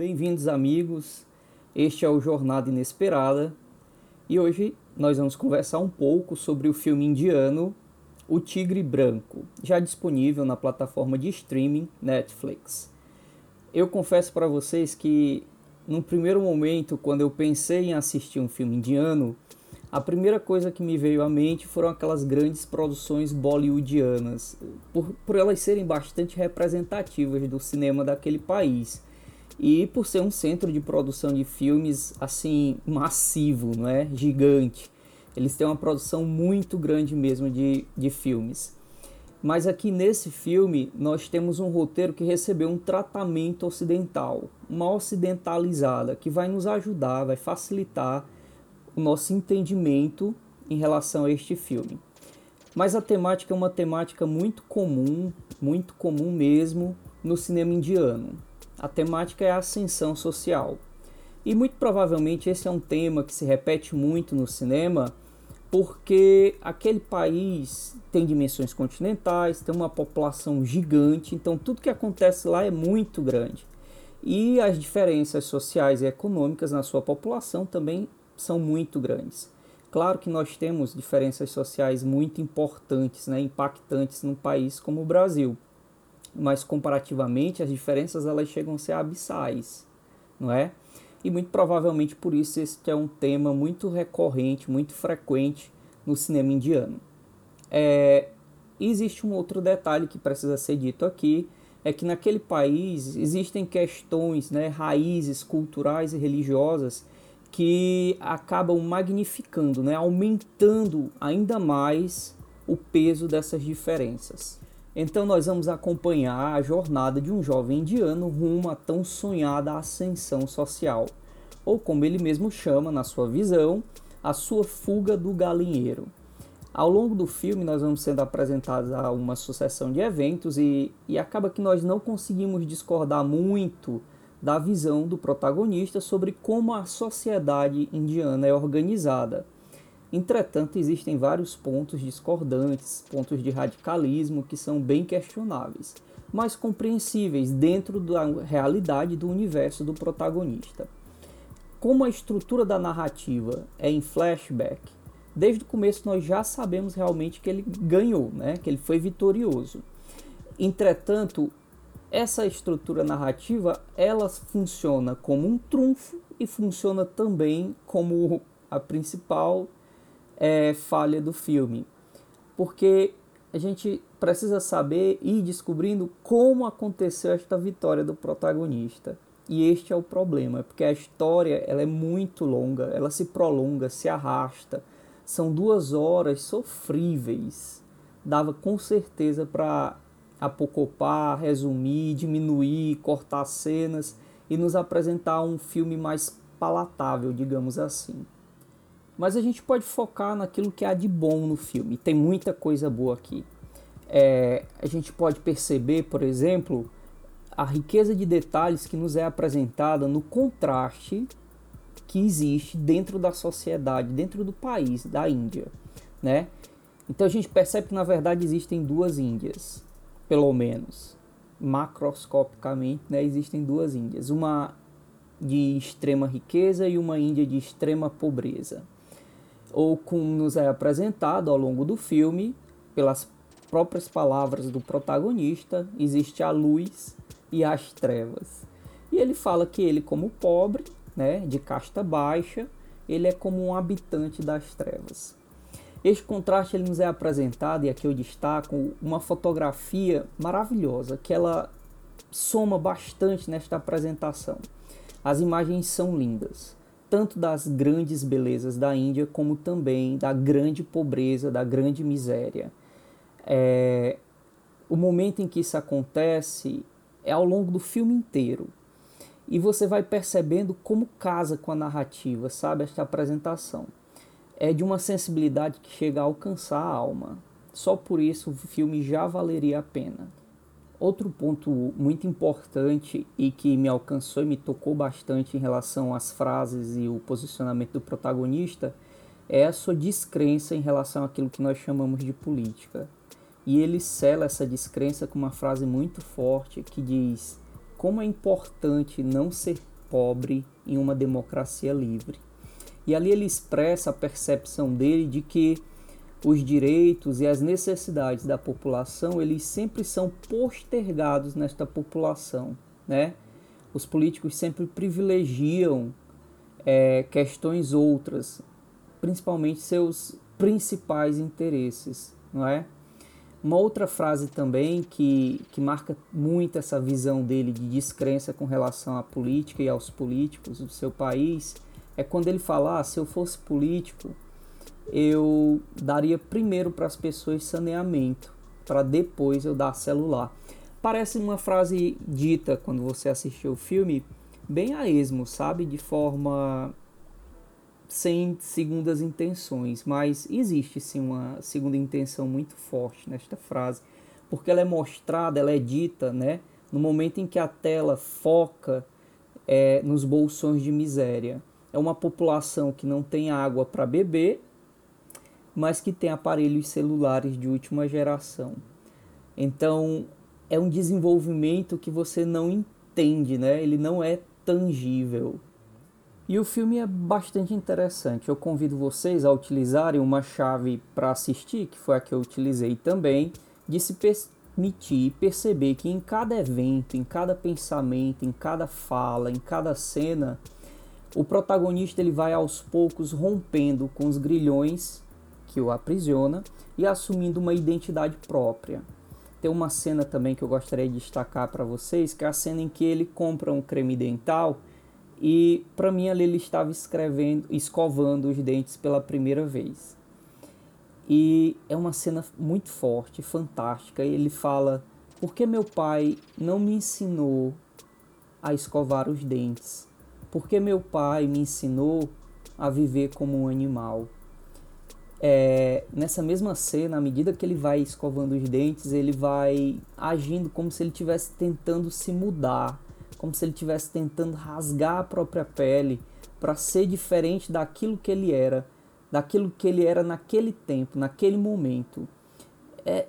Bem-vindos, amigos. Este é o Jornada Inesperada e hoje nós vamos conversar um pouco sobre o filme indiano O Tigre Branco, já disponível na plataforma de streaming Netflix. Eu confesso para vocês que, no primeiro momento, quando eu pensei em assistir um filme indiano, a primeira coisa que me veio à mente foram aquelas grandes produções bollywoodianas, por, por elas serem bastante representativas do cinema daquele país. E por ser um centro de produção de filmes assim massivo, não é? Gigante. Eles têm uma produção muito grande mesmo de, de filmes. Mas aqui nesse filme nós temos um roteiro que recebeu um tratamento ocidental, uma ocidentalizada, que vai nos ajudar, vai facilitar o nosso entendimento em relação a este filme. Mas a temática é uma temática muito comum, muito comum mesmo no cinema indiano. A temática é a ascensão social. E muito provavelmente esse é um tema que se repete muito no cinema, porque aquele país tem dimensões continentais, tem uma população gigante, então tudo que acontece lá é muito grande. E as diferenças sociais e econômicas na sua população também são muito grandes. Claro que nós temos diferenças sociais muito importantes, né, impactantes num país como o Brasil, mas comparativamente as diferenças elas chegam a ser abissais, não é? E muito provavelmente por isso este é um tema muito recorrente, muito frequente no cinema indiano. É, existe um outro detalhe que precisa ser dito aqui, é que naquele país existem questões, né, raízes culturais e religiosas que acabam magnificando, né, aumentando ainda mais o peso dessas diferenças. Então nós vamos acompanhar a jornada de um jovem indiano rumo à tão sonhada ascensão social, ou como ele mesmo chama na sua visão, a sua fuga do galinheiro. Ao longo do filme nós vamos sendo apresentados a uma sucessão de eventos e, e acaba que nós não conseguimos discordar muito da visão do protagonista sobre como a sociedade indiana é organizada. Entretanto, existem vários pontos discordantes, pontos de radicalismo que são bem questionáveis, mas compreensíveis dentro da realidade do universo do protagonista. Como a estrutura da narrativa é em flashback, desde o começo nós já sabemos realmente que ele ganhou, né? que ele foi vitorioso. Entretanto, essa estrutura narrativa ela funciona como um trunfo e funciona também como a principal é, falha do filme, porque a gente precisa saber e descobrindo como aconteceu esta vitória do protagonista. E este é o problema, porque a história ela é muito longa, ela se prolonga, se arrasta. São duas horas sofríveis. Dava com certeza para apocopar, resumir, diminuir, cortar cenas e nos apresentar um filme mais palatável, digamos assim. Mas a gente pode focar naquilo que há de bom no filme. Tem muita coisa boa aqui. É, a gente pode perceber, por exemplo, a riqueza de detalhes que nos é apresentada no contraste que existe dentro da sociedade, dentro do país, da Índia, né? Então a gente percebe que na verdade existem duas Índias pelo menos macroscopicamente, né, existem duas Índias, uma de extrema riqueza e uma Índia de extrema pobreza. Ou como nos é apresentado ao longo do filme, pelas próprias palavras do protagonista, existe a luz e as trevas. E ele fala que ele, como pobre, né, de casta baixa, ele é como um habitante das trevas. Este contraste ele nos é apresentado, e aqui eu destaco uma fotografia maravilhosa, que ela soma bastante nesta apresentação. As imagens são lindas, tanto das grandes belezas da Índia, como também da grande pobreza, da grande miséria. É, o momento em que isso acontece é ao longo do filme inteiro. E você vai percebendo como casa com a narrativa, sabe, esta apresentação é de uma sensibilidade que chega a alcançar a alma. Só por isso o filme já valeria a pena. Outro ponto muito importante e que me alcançou e me tocou bastante em relação às frases e o posicionamento do protagonista é a sua descrença em relação àquilo que nós chamamos de política. E ele sela essa descrença com uma frase muito forte que diz: Como é importante não ser pobre em uma democracia livre. E ali ele expressa a percepção dele de que os direitos e as necessidades da população eles sempre são postergados nesta população, né? Os políticos sempre privilegiam é, questões outras, principalmente seus principais interesses, não é? Uma outra frase também que, que marca muito essa visão dele de descrença com relação à política e aos políticos do seu país é quando ele fala: ah, se eu fosse político, eu daria primeiro para as pessoas saneamento, para depois eu dar celular. Parece uma frase dita quando você assistiu o filme, bem a esmo, sabe? De forma sem segundas intenções, mas existe sim uma segunda intenção muito forte nesta frase, porque ela é mostrada, ela é dita, né, no momento em que a tela foca é, nos bolsões de miséria. É uma população que não tem água para beber, mas que tem aparelhos celulares de última geração. Então, é um desenvolvimento que você não entende, né? Ele não é tangível. E o filme é bastante interessante. Eu convido vocês a utilizarem uma chave para assistir, que foi a que eu utilizei também, de se permitir perceber que em cada evento, em cada pensamento, em cada fala, em cada cena, o protagonista ele vai aos poucos rompendo com os grilhões que o aprisiona e assumindo uma identidade própria. Tem uma cena também que eu gostaria de destacar para vocês, que é a cena em que ele compra um creme dental e para mim ali ele estava escrevendo, escovando os dentes pela primeira vez. E é uma cena muito forte, fantástica. Ele fala: "Por que meu pai não me ensinou a escovar os dentes? Por que meu pai me ensinou a viver como um animal?" É, nessa mesma cena, à medida que ele vai escovando os dentes, ele vai agindo como se ele estivesse tentando se mudar, como se ele estivesse tentando rasgar a própria pele para ser diferente daquilo que ele era, daquilo que ele era naquele tempo, naquele momento. É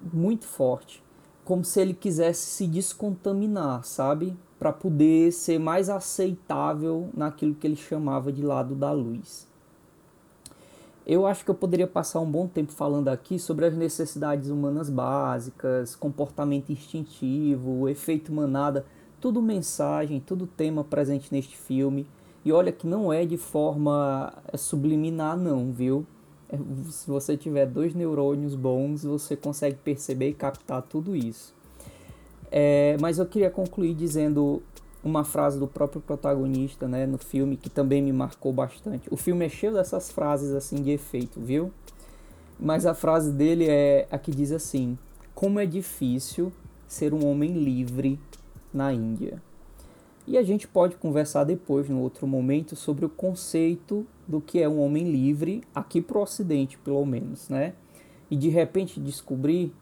muito forte, como se ele quisesse se descontaminar, sabe? Para poder ser mais aceitável naquilo que ele chamava de lado da luz. Eu acho que eu poderia passar um bom tempo falando aqui sobre as necessidades humanas básicas, comportamento instintivo, efeito manada tudo mensagem, tudo tema presente neste filme. E olha que não é de forma é, subliminar, não, viu? É, se você tiver dois neurônios bons, você consegue perceber e captar tudo isso. É, mas eu queria concluir dizendo uma frase do próprio protagonista né, no filme que também me marcou bastante. O filme é cheio dessas frases assim de efeito, viu? Mas a frase dele é a que diz assim: Como é difícil ser um homem livre na Índia. E a gente pode conversar depois, no outro momento, sobre o conceito do que é um homem livre, aqui para o Ocidente, pelo menos, né? E de repente descobrir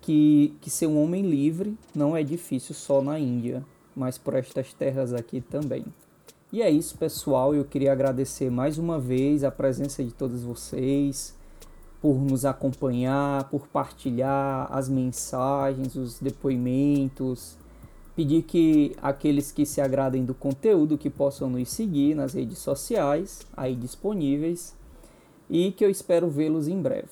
que, que ser um homem livre não é difícil só na Índia, mas por estas terras aqui também. E é isso, pessoal. Eu queria agradecer mais uma vez a presença de todos vocês, por nos acompanhar, por partilhar as mensagens, os depoimentos Pedir que aqueles que se agradem do conteúdo que possam nos seguir nas redes sociais aí disponíveis e que eu espero vê-los em breve.